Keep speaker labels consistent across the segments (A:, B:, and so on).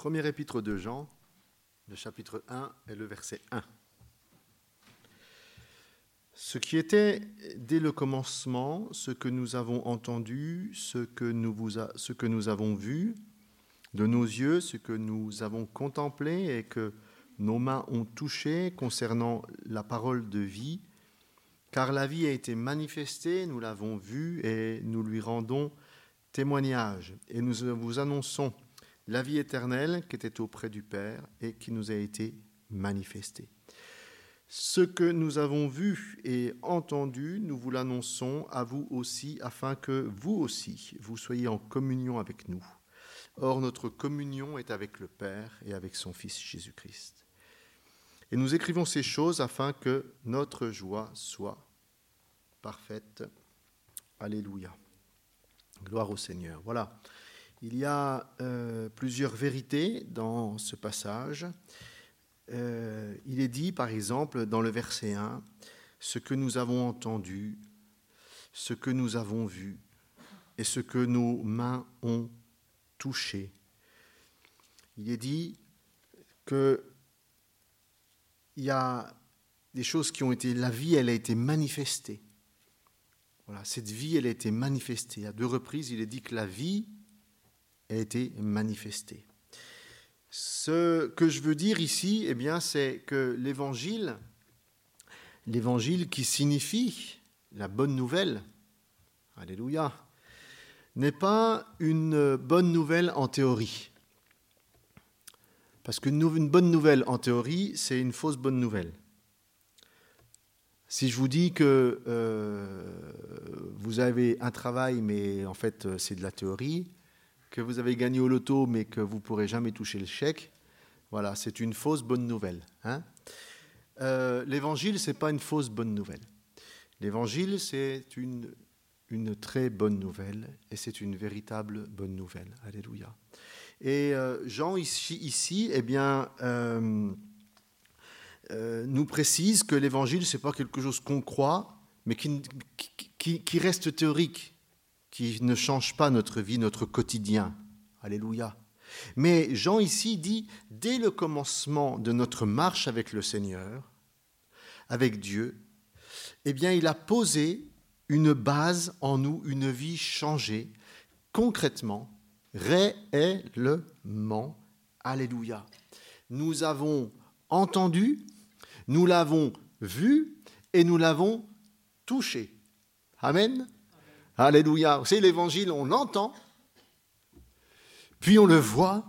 A: Premier épître de Jean, le chapitre 1 et le verset 1. Ce qui était dès le commencement, ce que nous avons entendu, ce que nous, vous ce que nous avons vu de nos yeux, ce que nous avons contemplé et que nos mains ont touché concernant la parole de vie, car la vie a été manifestée, nous l'avons vue et nous lui rendons témoignage. Et nous vous annonçons la vie éternelle qui était auprès du Père et qui nous a été manifestée. Ce que nous avons vu et entendu, nous vous l'annonçons à vous aussi, afin que vous aussi, vous soyez en communion avec nous. Or, notre communion est avec le Père et avec son Fils Jésus-Christ. Et nous écrivons ces choses afin que notre joie soit parfaite. Alléluia. Gloire au Seigneur. Voilà. Il y a euh, plusieurs vérités dans ce passage. Euh, il est dit, par exemple, dans le verset 1, ce que nous avons entendu, ce que nous avons vu et ce que nos mains ont touché. Il est dit que il y a des choses qui ont été, la vie, elle a été manifestée. Voilà, cette vie, elle a été manifestée. À deux reprises, il est dit que la vie a été manifestée. Ce que je veux dire ici, eh bien, c'est que l'évangile, l'évangile qui signifie la bonne nouvelle, alléluia, n'est pas une bonne nouvelle en théorie. Parce qu'une bonne nouvelle en théorie, c'est une fausse bonne nouvelle. Si je vous dis que euh, vous avez un travail, mais en fait c'est de la théorie, que vous avez gagné au loto, mais que vous ne pourrez jamais toucher le chèque, voilà, c'est une fausse bonne nouvelle. Hein euh, L'évangile, ce n'est pas une fausse bonne nouvelle. L'évangile, c'est une, une très bonne nouvelle, et c'est une véritable bonne nouvelle. Alléluia. Et euh, Jean, ici, eh bien, euh, nous précise que l'évangile, ce n'est pas quelque chose qu'on croit, mais qui, qui reste théorique qui ne change pas notre vie, notre quotidien. Alléluia. Mais Jean ici dit, dès le commencement de notre marche avec le Seigneur, avec Dieu, eh bien, il a posé une base en nous, une vie changée, concrètement, réellement. Alléluia. Nous avons entendu, nous l'avons vu et nous l'avons touché. Amen. Alléluia. Vous savez, l'évangile, on l'entend, puis on le voit,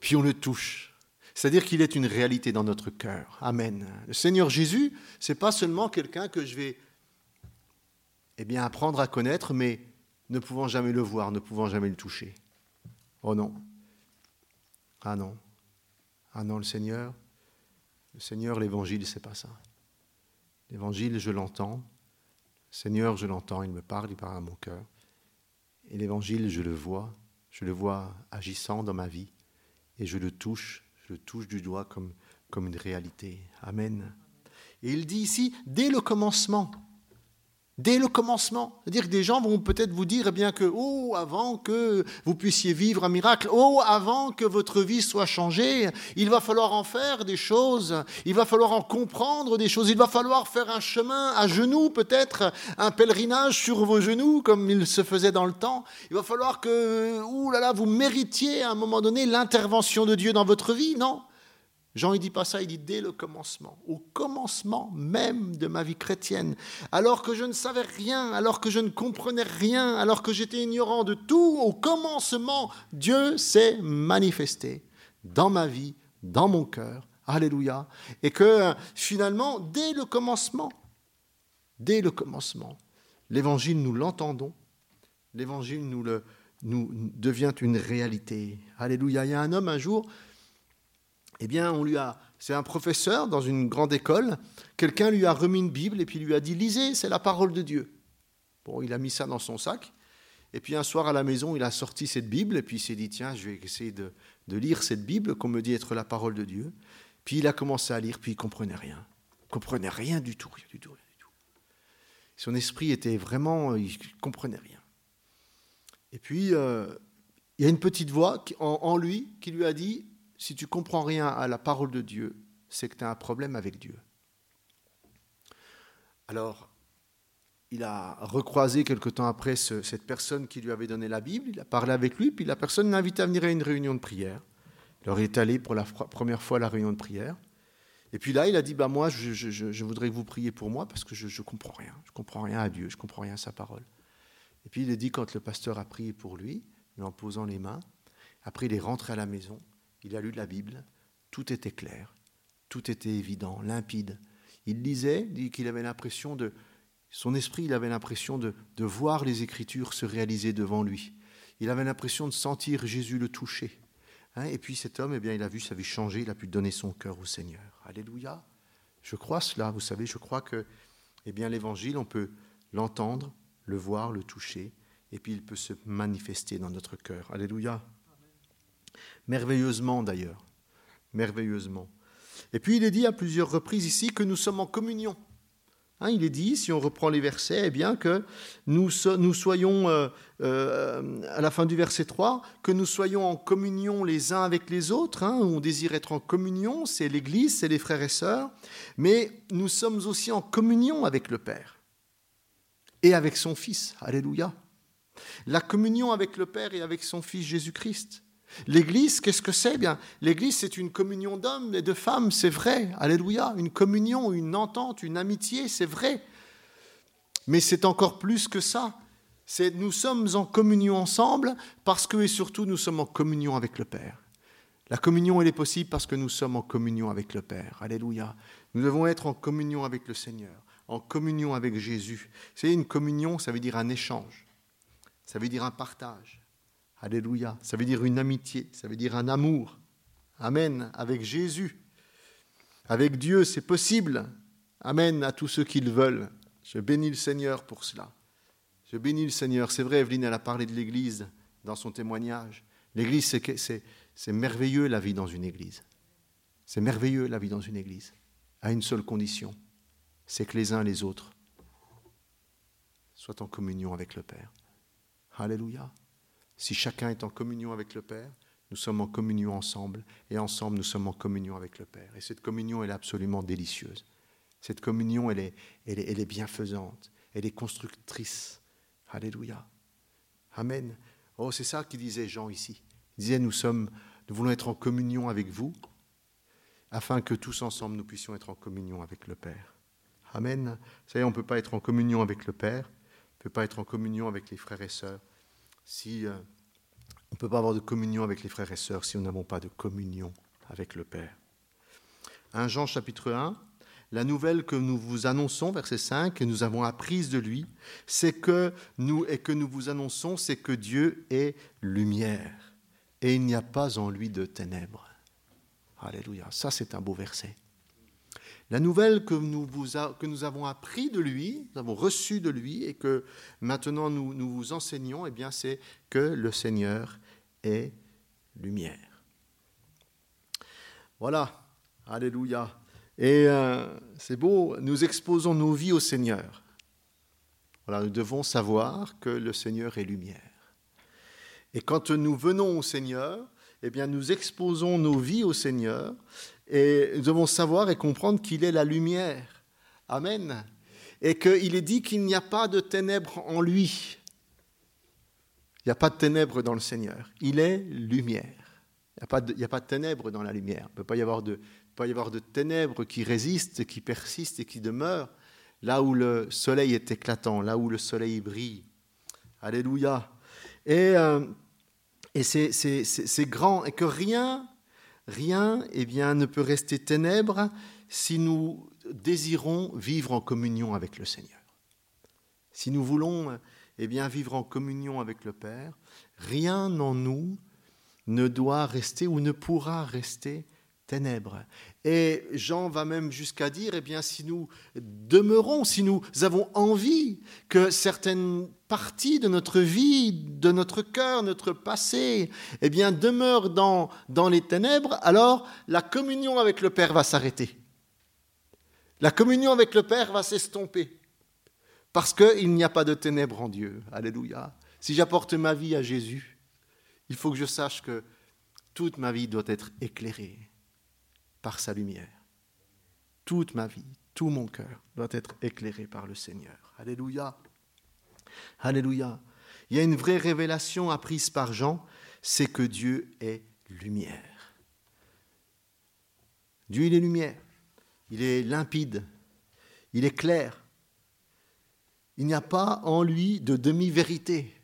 A: puis on le touche. C'est-à-dire qu'il est une réalité dans notre cœur. Amen. Le Seigneur Jésus, c'est pas seulement quelqu'un que je vais eh bien, apprendre à connaître, mais ne pouvant jamais le voir, ne pouvant jamais le toucher. Oh non. Ah non. Ah non, le Seigneur, le Seigneur, l'évangile, c'est pas ça. L'évangile, je l'entends, Seigneur, je l'entends, il me parle, il parle à mon cœur. Et l'évangile, je le vois, je le vois agissant dans ma vie, et je le touche, je le touche du doigt comme, comme une réalité. Amen. Et il dit ici, dès le commencement, Dès le commencement. C'est-à-dire que des gens vont peut-être vous dire eh bien que, oh, avant que vous puissiez vivre un miracle, oh, avant que votre vie soit changée, il va falloir en faire des choses, il va falloir en comprendre des choses, il va falloir faire un chemin à genoux, peut-être un pèlerinage sur vos genoux, comme il se faisait dans le temps. Il va falloir que, ouh là là, vous méritiez à un moment donné l'intervention de Dieu dans votre vie, non? Jean, il dit pas ça, il dit dès le commencement, au commencement même de ma vie chrétienne, alors que je ne savais rien, alors que je ne comprenais rien, alors que j'étais ignorant de tout, au commencement, Dieu s'est manifesté dans ma vie, dans mon cœur. Alléluia. Et que finalement, dès le commencement, dès le commencement, l'évangile, nous l'entendons, l'évangile nous, le, nous devient une réalité. Alléluia. Il y a un homme un jour, eh bien, on lui a, c'est un professeur dans une grande école, quelqu'un lui a remis une Bible et puis lui a dit lisez, c'est la parole de Dieu. Bon, il a mis ça dans son sac. Et puis un soir à la maison, il a sorti cette Bible et puis il s'est dit tiens, je vais essayer de, lire cette Bible qu'on me dit être la parole de Dieu. Puis il a commencé à lire, puis il comprenait rien, il comprenait rien du tout, rien du tout, rien du tout. Son esprit était vraiment, il comprenait rien. Et puis euh, il y a une petite voix en, lui qui lui a dit, si tu comprends rien à la parole de Dieu, c'est que tu as un problème avec Dieu. Alors, il a recroisé quelque temps après cette personne qui lui avait donné la Bible, il a parlé avec lui, puis la personne l'a invité à venir à une réunion de prière. Il est allé pour la première fois à la réunion de prière. Et puis là, il a dit, bah moi, je, voudrais que vous priez pour moi parce que je ne comprends rien. Je ne comprends rien à Dieu, je ne comprends rien à sa parole. Et puis il a dit, quand le pasteur a prié pour lui, lui en posant les mains, après il est rentré à la maison, il a lu la Bible, tout était clair, tout était évident, limpide. Il lisait, dit qu'il avait l'impression de, son esprit, il avait l'impression de, voir les Écritures se réaliser devant lui. Il avait l'impression de sentir Jésus le toucher. Hein, et puis cet homme, eh bien, il a vu sa vie changer, il a pu donner son cœur au Seigneur. Alléluia. Je crois cela, vous savez, je crois que eh bien, l'évangile, on peut l'entendre, le voir, le toucher, et puis il peut se manifester dans notre cœur. Alléluia. Merveilleusement d'ailleurs. Merveilleusement. Et puis il est dit à plusieurs reprises ici que nous sommes en communion. Hein, il est dit, si on reprend les versets, eh bien que nous, soyons, euh, euh, à la fin du verset 3, que nous soyons en communion les uns avec les autres. Hein, on désire être en communion, c'est l'Église, c'est les frères et sœurs, mais nous sommes aussi en communion avec le Père et avec son Fils. Alléluia. La communion avec le Père et avec son Fils Jésus-Christ. L'Église, qu'est-ce que c'est? Bien L'Église, c'est une communion d'hommes et de femmes, c'est vrai. Alléluia. Une communion, une entente, une amitié, c'est vrai. Mais c'est encore plus que ça. C'est nous sommes en communion ensemble parce que et surtout nous sommes en communion avec le Père. La communion, elle est possible parce que nous sommes en communion avec le Père. Alléluia. Nous devons être en communion avec le Seigneur, en communion avec Jésus. C'est une communion, ça veut dire un échange, ça veut dire un partage. Alléluia. Ça veut dire une amitié, ça veut dire un amour. Amen. Avec Jésus. Avec Dieu, c'est possible. Amen à tous ceux qui le veulent. Je bénis le Seigneur pour cela. Je bénis le Seigneur. C'est vrai, Evelyne, elle a parlé de l'Église dans son témoignage. L'Église, c'est merveilleux la vie dans une Église. C'est merveilleux la vie dans une Église. À une seule condition, c'est que les uns les autres soient en communion avec le Père. Alléluia. Si chacun est en communion avec le Père, nous sommes en communion ensemble, et ensemble nous sommes en communion avec le Père. Et cette communion, elle est absolument délicieuse. Cette communion, elle est, elle est, elle est bienfaisante, elle est constructrice. Alléluia. Amen. Oh, c'est ça qu'il disait Jean ici. Il disait, nous sommes, nous voulons être en communion avec vous, afin que tous ensemble nous puissions être en communion avec le Père. Amen. Y est, on ne peut pas être en communion avec le Père, on ne peut pas être en communion avec les frères et sœurs si euh, on ne peut pas avoir de communion avec les frères et sœurs si nous n'avons pas de communion avec le Père. 1 Jean chapitre 1, la nouvelle que nous vous annonçons, verset 5, que nous avons apprise de lui, c'est que nous, et que nous vous annonçons, c'est que Dieu est lumière et il n'y a pas en lui de ténèbres. Alléluia, ça c'est un beau verset. La nouvelle que nous, avons appris de lui, nous avons reçu de lui et que maintenant nous, nous vous enseignons, eh bien, c'est que le Seigneur est lumière. Voilà, alléluia. Et euh, c'est beau, nous exposons nos vies au Seigneur. Voilà, nous devons savoir que le Seigneur est lumière. Et quand nous venons au Seigneur, eh bien, nous exposons nos vies au Seigneur et nous devons savoir et comprendre qu'il est la lumière. Amen. Et qu'il est dit qu'il n'y a pas de ténèbres en lui. Il n'y a pas de ténèbres dans le Seigneur. Il est lumière. Il n'y a, pas de, ténèbres dans la lumière. Il ne peut pas y avoir de, ténèbres qui résistent, qui persistent et qui demeurent là où le soleil est éclatant, là où le soleil brille. Alléluia. Et, euh, et c'est grand et que rien Rien eh bien, ne peut rester ténèbres si nous désirons vivre en communion avec le Seigneur. Si nous voulons eh bien, vivre en communion avec le Père, rien en nous ne doit rester ou ne pourra rester Et Jean va même jusqu'à dire, eh bien, si nous demeurons, si nous avons envie que certaines parties de notre vie, de notre cœur, notre passé, eh bien, demeurent dans les ténèbres, alors la communion avec le Père va s'arrêter. La communion avec le Père va s'estomper. Parce qu'il n'y a pas de ténèbres en Dieu. Alléluia. Si j'apporte ma vie à Jésus, Il faut que je sache que toute ma vie doit être éclairée par sa lumière. Toute ma vie, tout mon cœur doit être éclairé par le Seigneur. Alléluia. Alléluia. Il y a une vraie révélation apprise par Jean, c'est que Dieu est lumière. Dieu, il est lumière. Il est limpide. Il est clair. Il n'y a pas en lui de demi-vérité.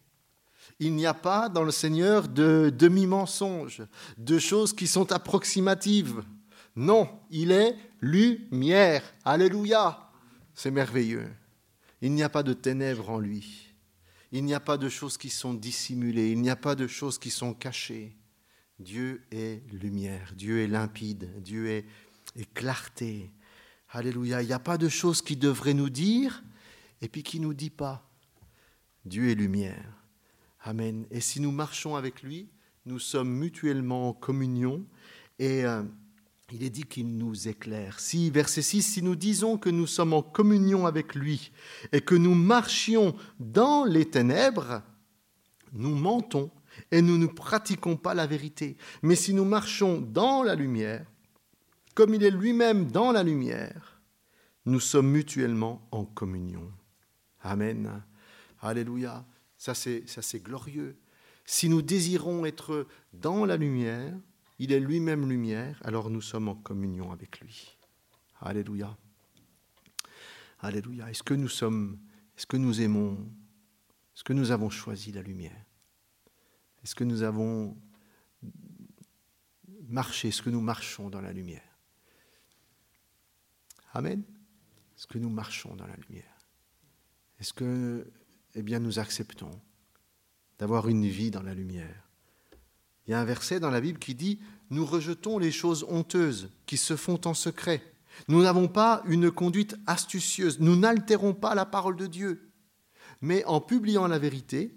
A: Il n'y a pas dans le Seigneur de demi-mensonge, de choses qui sont approximatives. Non, il est lumière. Alléluia. C'est merveilleux. Il n'y a pas de ténèbres en lui. Il n'y a pas de choses qui sont dissimulées. Il n'y a pas de choses qui sont cachées. Dieu est lumière. Dieu est limpide. Dieu est, clarté. Alléluia. Il n'y a pas de choses qui devraient nous dire et puis qui ne nous dit pas. Dieu est lumière. Amen. Et si nous marchons avec lui, nous sommes mutuellement en communion et euh, il est dit qu'il nous éclaire. Si, verset 6, si nous disons que nous sommes en communion avec lui et que nous marchions dans les ténèbres, nous mentons et nous ne pratiquons pas la vérité. Mais si nous marchons dans la lumière, comme il est lui-même dans la lumière, nous sommes mutuellement en communion. Amen. Alléluia. Ça c'est, ça c'est glorieux. Si nous désirons être dans la lumière, il est lui-même lumière, alors nous sommes en communion avec lui. Alléluia. Alléluia. Est-ce que nous sommes, est-ce que nous aimons, est-ce que nous avons choisi la lumière? Est-ce que nous avons marché, est-ce que nous marchons dans la lumière? Amen. Est-ce que nous marchons dans la lumière? Est-ce que, eh bien, nous acceptons d'avoir une vie dans la lumière? Il y a un verset dans la Bible qui dit Nous rejetons les choses honteuses qui se font en secret. Nous n'avons pas une conduite astucieuse. Nous n'altérons pas la parole de Dieu. Mais en publiant la vérité,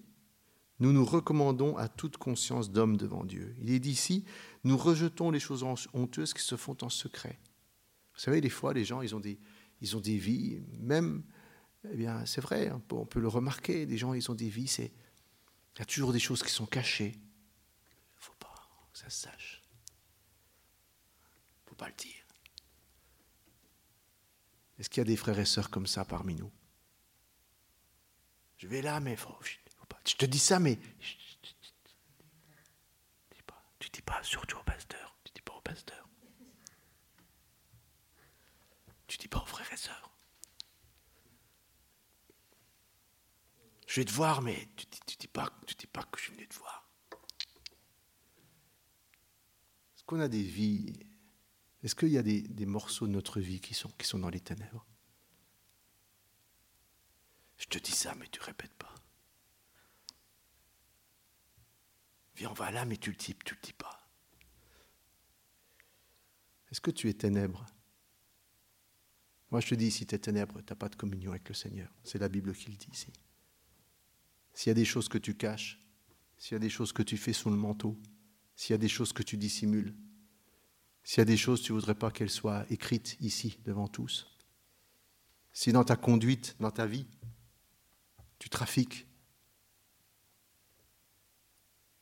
A: nous nous recommandons à toute conscience d'homme devant Dieu. Il est dit ici Nous rejetons les choses honteuses qui se font en secret. Vous savez, des fois, les gens, ils ont des, ils ont des vies, même, eh bien, c'est vrai, on peut, le remarquer, des gens, ils ont des vies, c'est, il y a toujours des choses qui sont cachées ça se sache. faut pas le dire. Est-ce qu'il y a des frères et sœurs comme ça parmi nous? Je vais là, mais faut, faut pas. Je te dis ça, mais tu dis pas, surtout au pasteur. Tu dis pas au pasteur. Tu dis pas aux frères et sœurs. Je vais te voir, mais tu dis, tu dis pas, tu dis pas que je suis venu te voir. Est-ce qu'on a des vies Est-ce qu'il y a des, morceaux de notre vie qui sont, qui sont dans les ténèbres? Je te dis ça, mais tu répètes pas. Viens, on va là, mais tu le dis, tu le dis pas. Est-ce que tu es ténèbre? Moi, je te dis, si tu es ténèbre, tu n'as pas de communion avec le Seigneur. C'est la Bible qui le dit ici. S'il y a des choses que tu caches, s'il y a des choses que tu fais sous le manteau, s'il y a des choses que tu dissimules, s'il y a des choses tu ne voudrais pas qu'elles soient écrites ici devant tous, si dans ta conduite, dans ta vie, tu trafiques,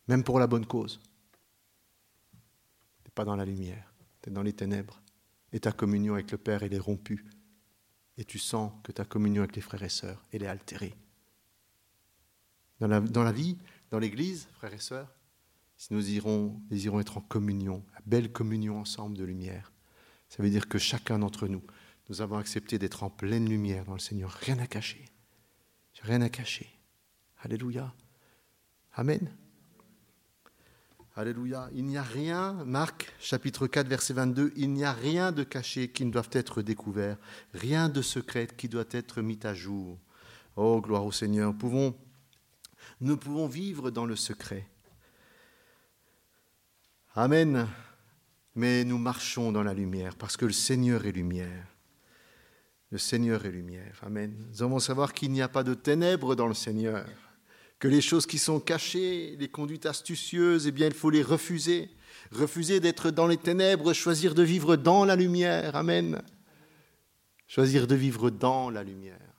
A: même pour la bonne cause, tu n'es pas dans la lumière, tu es dans les ténèbres, et ta communion avec le Père, elle est rompue, et tu sens que ta communion avec les frères et sœurs, elle est altérée. Dans la vie, dans l'Église, frères et sœurs, si nous irons, désirons être en communion, la belle communion ensemble de lumière, ça veut dire que chacun d'entre nous, nous avons accepté d'être en pleine lumière dans le Seigneur. Rien à cacher. Rien à cacher. Alléluia. Amen. Alléluia. Il n'y a rien, Marc chapitre 4 verset 22, il n'y a rien de caché qui ne doit être découvert, rien de secret qui doit être mis à jour. Oh, gloire au Seigneur. Pouvons, nous pouvons vivre dans le secret. Amen. Mais nous marchons dans la lumière parce que le Seigneur est lumière. Le Seigneur est lumière. Amen. Nous devons savoir qu'il n'y a pas de ténèbres dans le Seigneur, que les choses qui sont cachées, les conduites astucieuses, eh bien, il faut les refuser. Refuser d'être dans les ténèbres, choisir de vivre dans la lumière. Amen. Choisir de vivre dans la lumière,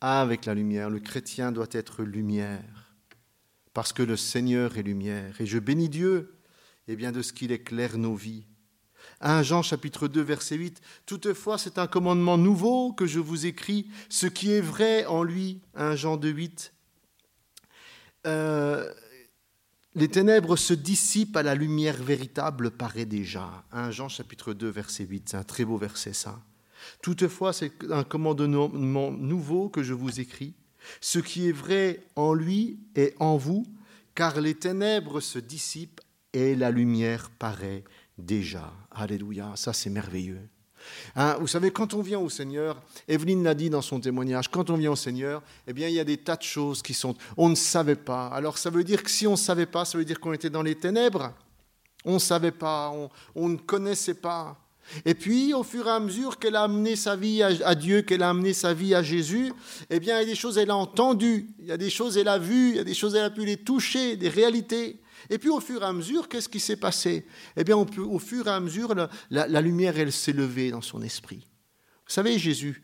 A: avec la lumière. Le chrétien doit être lumière parce que le Seigneur est lumière. Et je bénis Dieu eh bien, de ce qu'il éclaire nos vies. 1 Jean chapitre 2 verset 8. Toutefois, c'est un commandement nouveau que je vous écris, ce qui est vrai en lui. 1 Jean 2 8. Euh, les ténèbres se dissipent à la lumière véritable paraît déjà. 1 Jean chapitre 2 verset 8. C'est un très beau verset ça. Toutefois, c'est un commandement nouveau que je vous écris, ce qui est vrai en lui et en vous, car les ténèbres se dissipent et la lumière paraît déjà. Alléluia, ça c'est merveilleux. Hein, vous savez, quand on vient au Seigneur, Evelyne l'a dit dans son témoignage, quand on vient au Seigneur, eh bien, il y a des tas de choses qui sont... On ne savait pas. Alors, ça veut dire que si on ne savait pas, ça veut dire qu'on était dans les ténèbres. On ne savait pas, on, ne connaissait pas. Et puis, au fur et à mesure qu'elle a amené sa vie à, Dieu, qu'elle a amené sa vie à Jésus, eh bien, il y a des choses elle a entendues, il y a des choses elle a vues, il y a des choses elle a pu les toucher, des réalités. Et puis, au fur et à mesure, qu'est-ce qui s'est passé? Eh bien, au fur et à mesure, la, lumière, elle s'est levée dans son esprit. Vous savez, Jésus,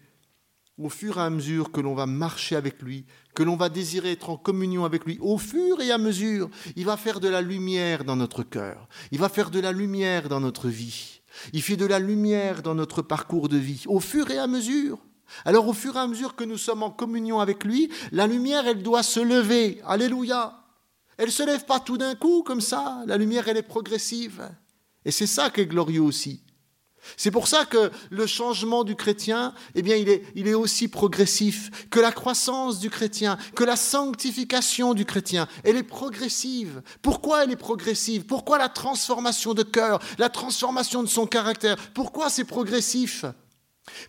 A: au fur et à mesure que l'on va marcher avec lui, que l'on va désirer être en communion avec lui, au fur et à mesure, il va faire de la lumière dans notre cœur, il va faire de la lumière dans notre vie. Il fait de la lumière dans notre parcours de vie, au fur et à mesure. Alors au fur et à mesure que nous sommes en communion avec lui, la lumière, elle doit se lever. Alléluia. Elle ne se lève pas tout d'un coup comme ça. La lumière, elle est progressive. Et c'est ça qui est glorieux aussi. C'est pour ça que le changement du chrétien, eh bien, il est, il est aussi progressif, que la croissance du chrétien, que la sanctification du chrétien, elle est progressive. Pourquoi elle est progressive? Pourquoi la transformation de cœur, la transformation de son caractère? Pourquoi c'est progressif?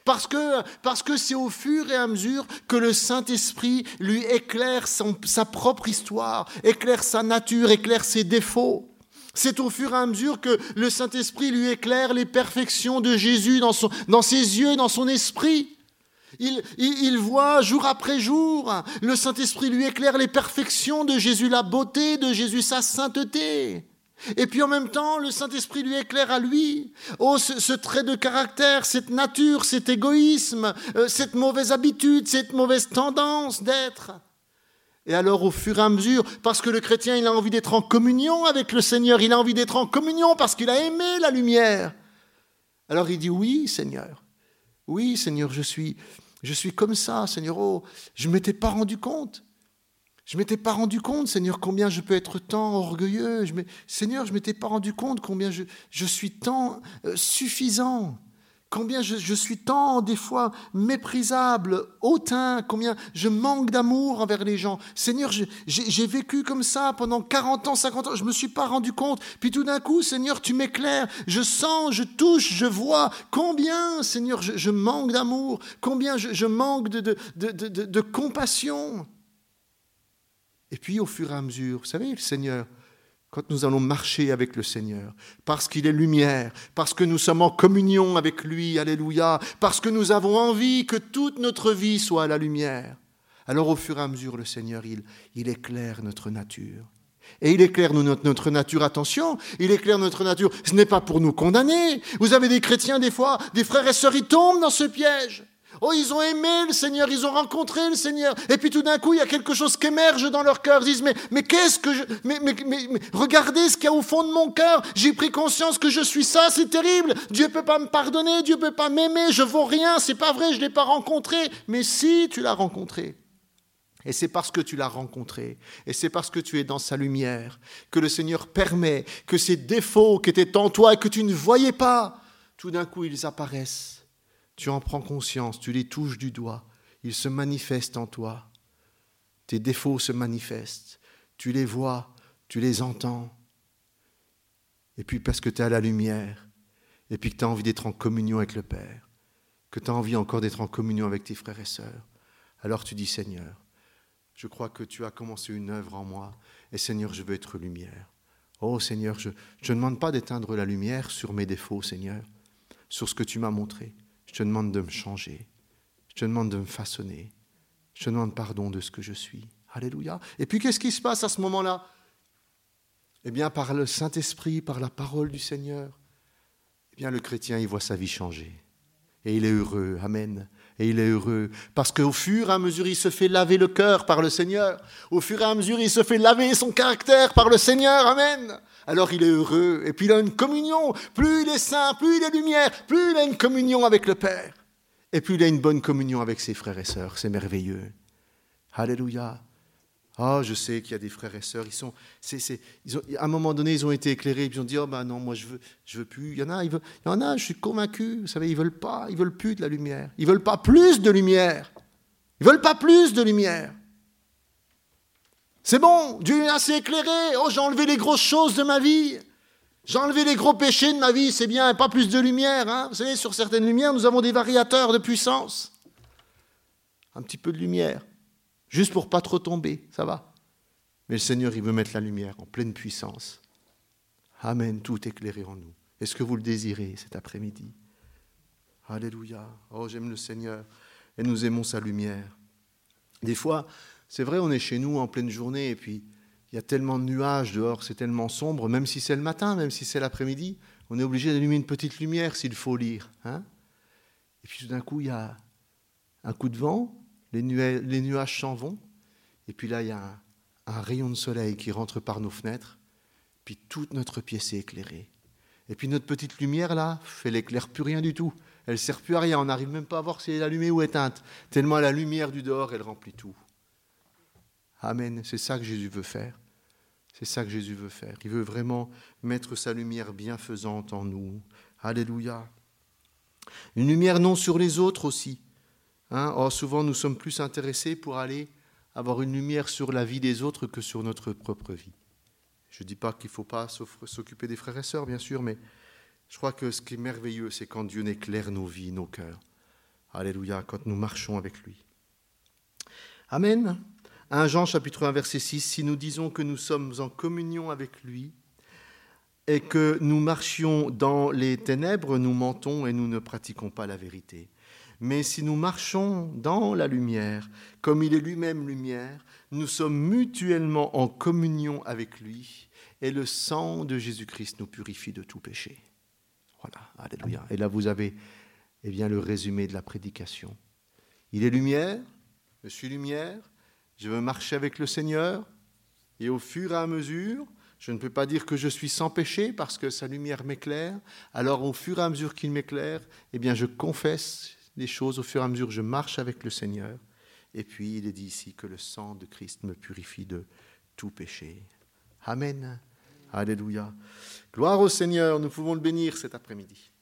A: Parce que c'est au fur et à mesure que le Saint-Esprit lui éclaire sa propre histoire, éclaire sa nature, éclaire ses défauts. C'est au fur et à mesure que le Saint-Esprit lui éclaire les perfections de Jésus dans, ses yeux, dans son esprit. Il, il, voit jour après jour, le Saint-Esprit lui éclaire les perfections de Jésus, la beauté de Jésus, sa sainteté. Et puis en même temps, le Saint-Esprit lui éclaire à lui. Oh, ce, trait de caractère, cette nature, cet égoïsme, euh, cette mauvaise habitude, cette mauvaise tendance d'être. Et alors, au fur et à mesure, parce que le chrétien, il a envie d'être en communion avec le Seigneur, il a envie d'être en communion parce qu'il a aimé la lumière. Alors il dit, oui, Seigneur, oui, Seigneur, je suis, je suis comme ça, Seigneur. Oh, je ne m'étais pas rendu compte. Je m'étais pas rendu compte, Seigneur, combien je peux être tant orgueilleux. Je Seigneur, je m'étais pas rendu compte combien je, je suis tant euh, suffisant combien je, suis tant des fois méprisable, hautain, combien je manque d'amour envers les gens. Seigneur, j'ai vécu comme ça pendant 40 ans, 50 ans, je ne me suis pas rendu compte. Puis tout d'un coup, Seigneur, tu m'éclaires, je sens, je touche, je vois combien, Seigneur, je, manque d'amour, combien je, manque de, de, de, de compassion. Et puis au fur et à mesure, vous savez, le Seigneur, quand nous allons marcher avec le Seigneur, parce qu'il est lumière, parce que nous sommes en communion avec lui, alléluia, parce que nous avons envie que toute notre vie soit à la lumière. Alors au fur et à mesure, le Seigneur, il, éclaire notre nature. Et il éclaire notre, notre nature, attention, il éclaire notre nature. Ce n'est pas pour nous condamner. Vous avez des chrétiens, des fois, des frères et sœurs, ils tombent dans ce piège. Oh, ils ont aimé le Seigneur, ils ont rencontré le Seigneur. Et puis tout d'un coup, il y a quelque chose qui émerge dans leur cœur. Ils disent, mais, qu'est-ce que je... Mais, regardez ce qu'il y a au fond de mon cœur. J'ai pris conscience que je suis ça, c'est terrible. Dieu peut pas me pardonner, Dieu peut pas m'aimer, je vaux rien, c'est pas vrai, je l'ai pas rencontré. Mais si tu l'as rencontré. Et c'est parce que tu l'as rencontré, et c'est parce que tu es dans sa lumière, que le Seigneur permet que ces défauts qui étaient en toi et que tu ne voyais pas, tout d'un coup ils apparaissent tu en prends conscience, tu les touches du doigt, ils se manifestent en toi. Tes défauts se manifestent, tu les vois, tu les entends. Et puis parce que tu es à la lumière, et puis que tu as envie d'être en communion avec le Père, que tu as envie encore d'être en communion avec tes frères et sœurs, alors tu dis Seigneur, je crois que tu as commencé une œuvre en moi, et Seigneur, je veux être lumière. Oh Seigneur, je ne demande pas d'éteindre la lumière sur mes défauts, Seigneur, sur ce que tu m'as montré. Je te demande de me changer. Je te demande de me façonner. Je te demande pardon de ce que je suis. Alléluia. Et puis qu'est-ce qui se passe à ce moment-là? Eh bien, par le Saint-Esprit, par la parole du Seigneur, eh bien, le chrétien, il voit sa vie changer. Et il est heureux. Amen. et il est heureux. Parce qu'au fur et à mesure, il se fait laver le cœur par le Seigneur. Au fur et à mesure, il se fait laver son caractère par le Seigneur. Amen. Alors il est heureux. Et puis il a une communion. Plus il est saint, plus il est lumière, plus il a une communion avec le Père. Et puis il a une bonne communion avec ses frères et sœurs. C'est merveilleux. Alléluia. Ah, je sais qu'il y a des frères et sœurs, ils sont, ils ont, à un moment donné, ils ont été éclairés, ils ont dit, oh ben non, moi je veux, je veux plus. Il y en a, il y en a, je suis convaincu, vous savez, ils veulent pas, ils veulent plus de la lumière, ils veulent pas plus de lumière, ils veulent pas plus de lumière. C'est bon, Dieu est assez éclairé. Oh, j'ai enlevé les grosses choses de ma vie. J'ai enlevé les gros péchés de ma vie, c'est bien, pas plus de lumière. Hein. Vous savez, sur certaines lumières, nous avons des variateurs de puissance. Un petit peu de lumière juste pour pas trop tomber, ça va. Mais le Seigneur, il veut mettre la lumière en pleine puissance. Amen, tout éclairé en nous. Est-ce que vous le désirez cet après-midi? Alléluia. Oh, j'aime le Seigneur et nous aimons sa lumière. Des fois, c'est vrai, on est chez nous en pleine journée et puis il y a tellement de nuages dehors, c'est tellement sombre, même si c'est le matin, même si c'est l'après-midi, on est obligé d'allumer une petite lumière s'il faut lire. Hein et puis tout d'un coup, il y a un coup de vent, les, nuages s'en vont, et puis là, il y a un, rayon de soleil qui rentre par nos fenêtres, puis toute notre pièce est éclairée. Et puis notre petite lumière, là, elle n'éclaire plus rien du tout. Elle ne sert plus à rien, on n'arrive même pas à voir si elle est allumée ou éteinte, tellement la lumière du dehors, elle remplit tout. Amen, c'est ça que Jésus veut faire. C'est ça que Jésus veut faire. Il veut vraiment mettre sa lumière bienfaisante en nous. Alléluia. Une lumière non sur les autres aussi. Hein, or, souvent, nous sommes plus intéressés pour aller avoir une lumière sur la vie des autres que sur notre propre vie. Je ne dis pas qu'il ne faut pas s'occuper des frères et sœurs, bien sûr, mais je crois que ce qui est merveilleux, c'est quand Dieu éclaire nos vies, nos cœurs. Alléluia, quand nous marchons avec lui. Amen. 1 Jean chapitre 1 verset 6, si nous disons que nous sommes en communion avec lui et que nous marchions dans les ténèbres, nous mentons et nous ne pratiquons pas la vérité. Mais si nous marchons dans la lumière, comme il est lui-même lumière, nous sommes mutuellement en communion avec lui, et le sang de Jésus-Christ nous purifie de tout péché. Voilà, alléluia. Et là, vous avez eh bien, le résumé de la prédication. Il est lumière, je suis lumière, je veux marcher avec le Seigneur, et au fur et à mesure, je ne peux pas dire que je suis sans péché parce que sa lumière m'éclaire. Alors au fur et à mesure qu'il m'éclaire, eh bien je confesse les choses au fur et à mesure je marche avec le Seigneur. Et puis il est dit ici que le sang de Christ me purifie de tout péché. Amen. Alléluia. Gloire au Seigneur, nous pouvons le bénir cet après-midi.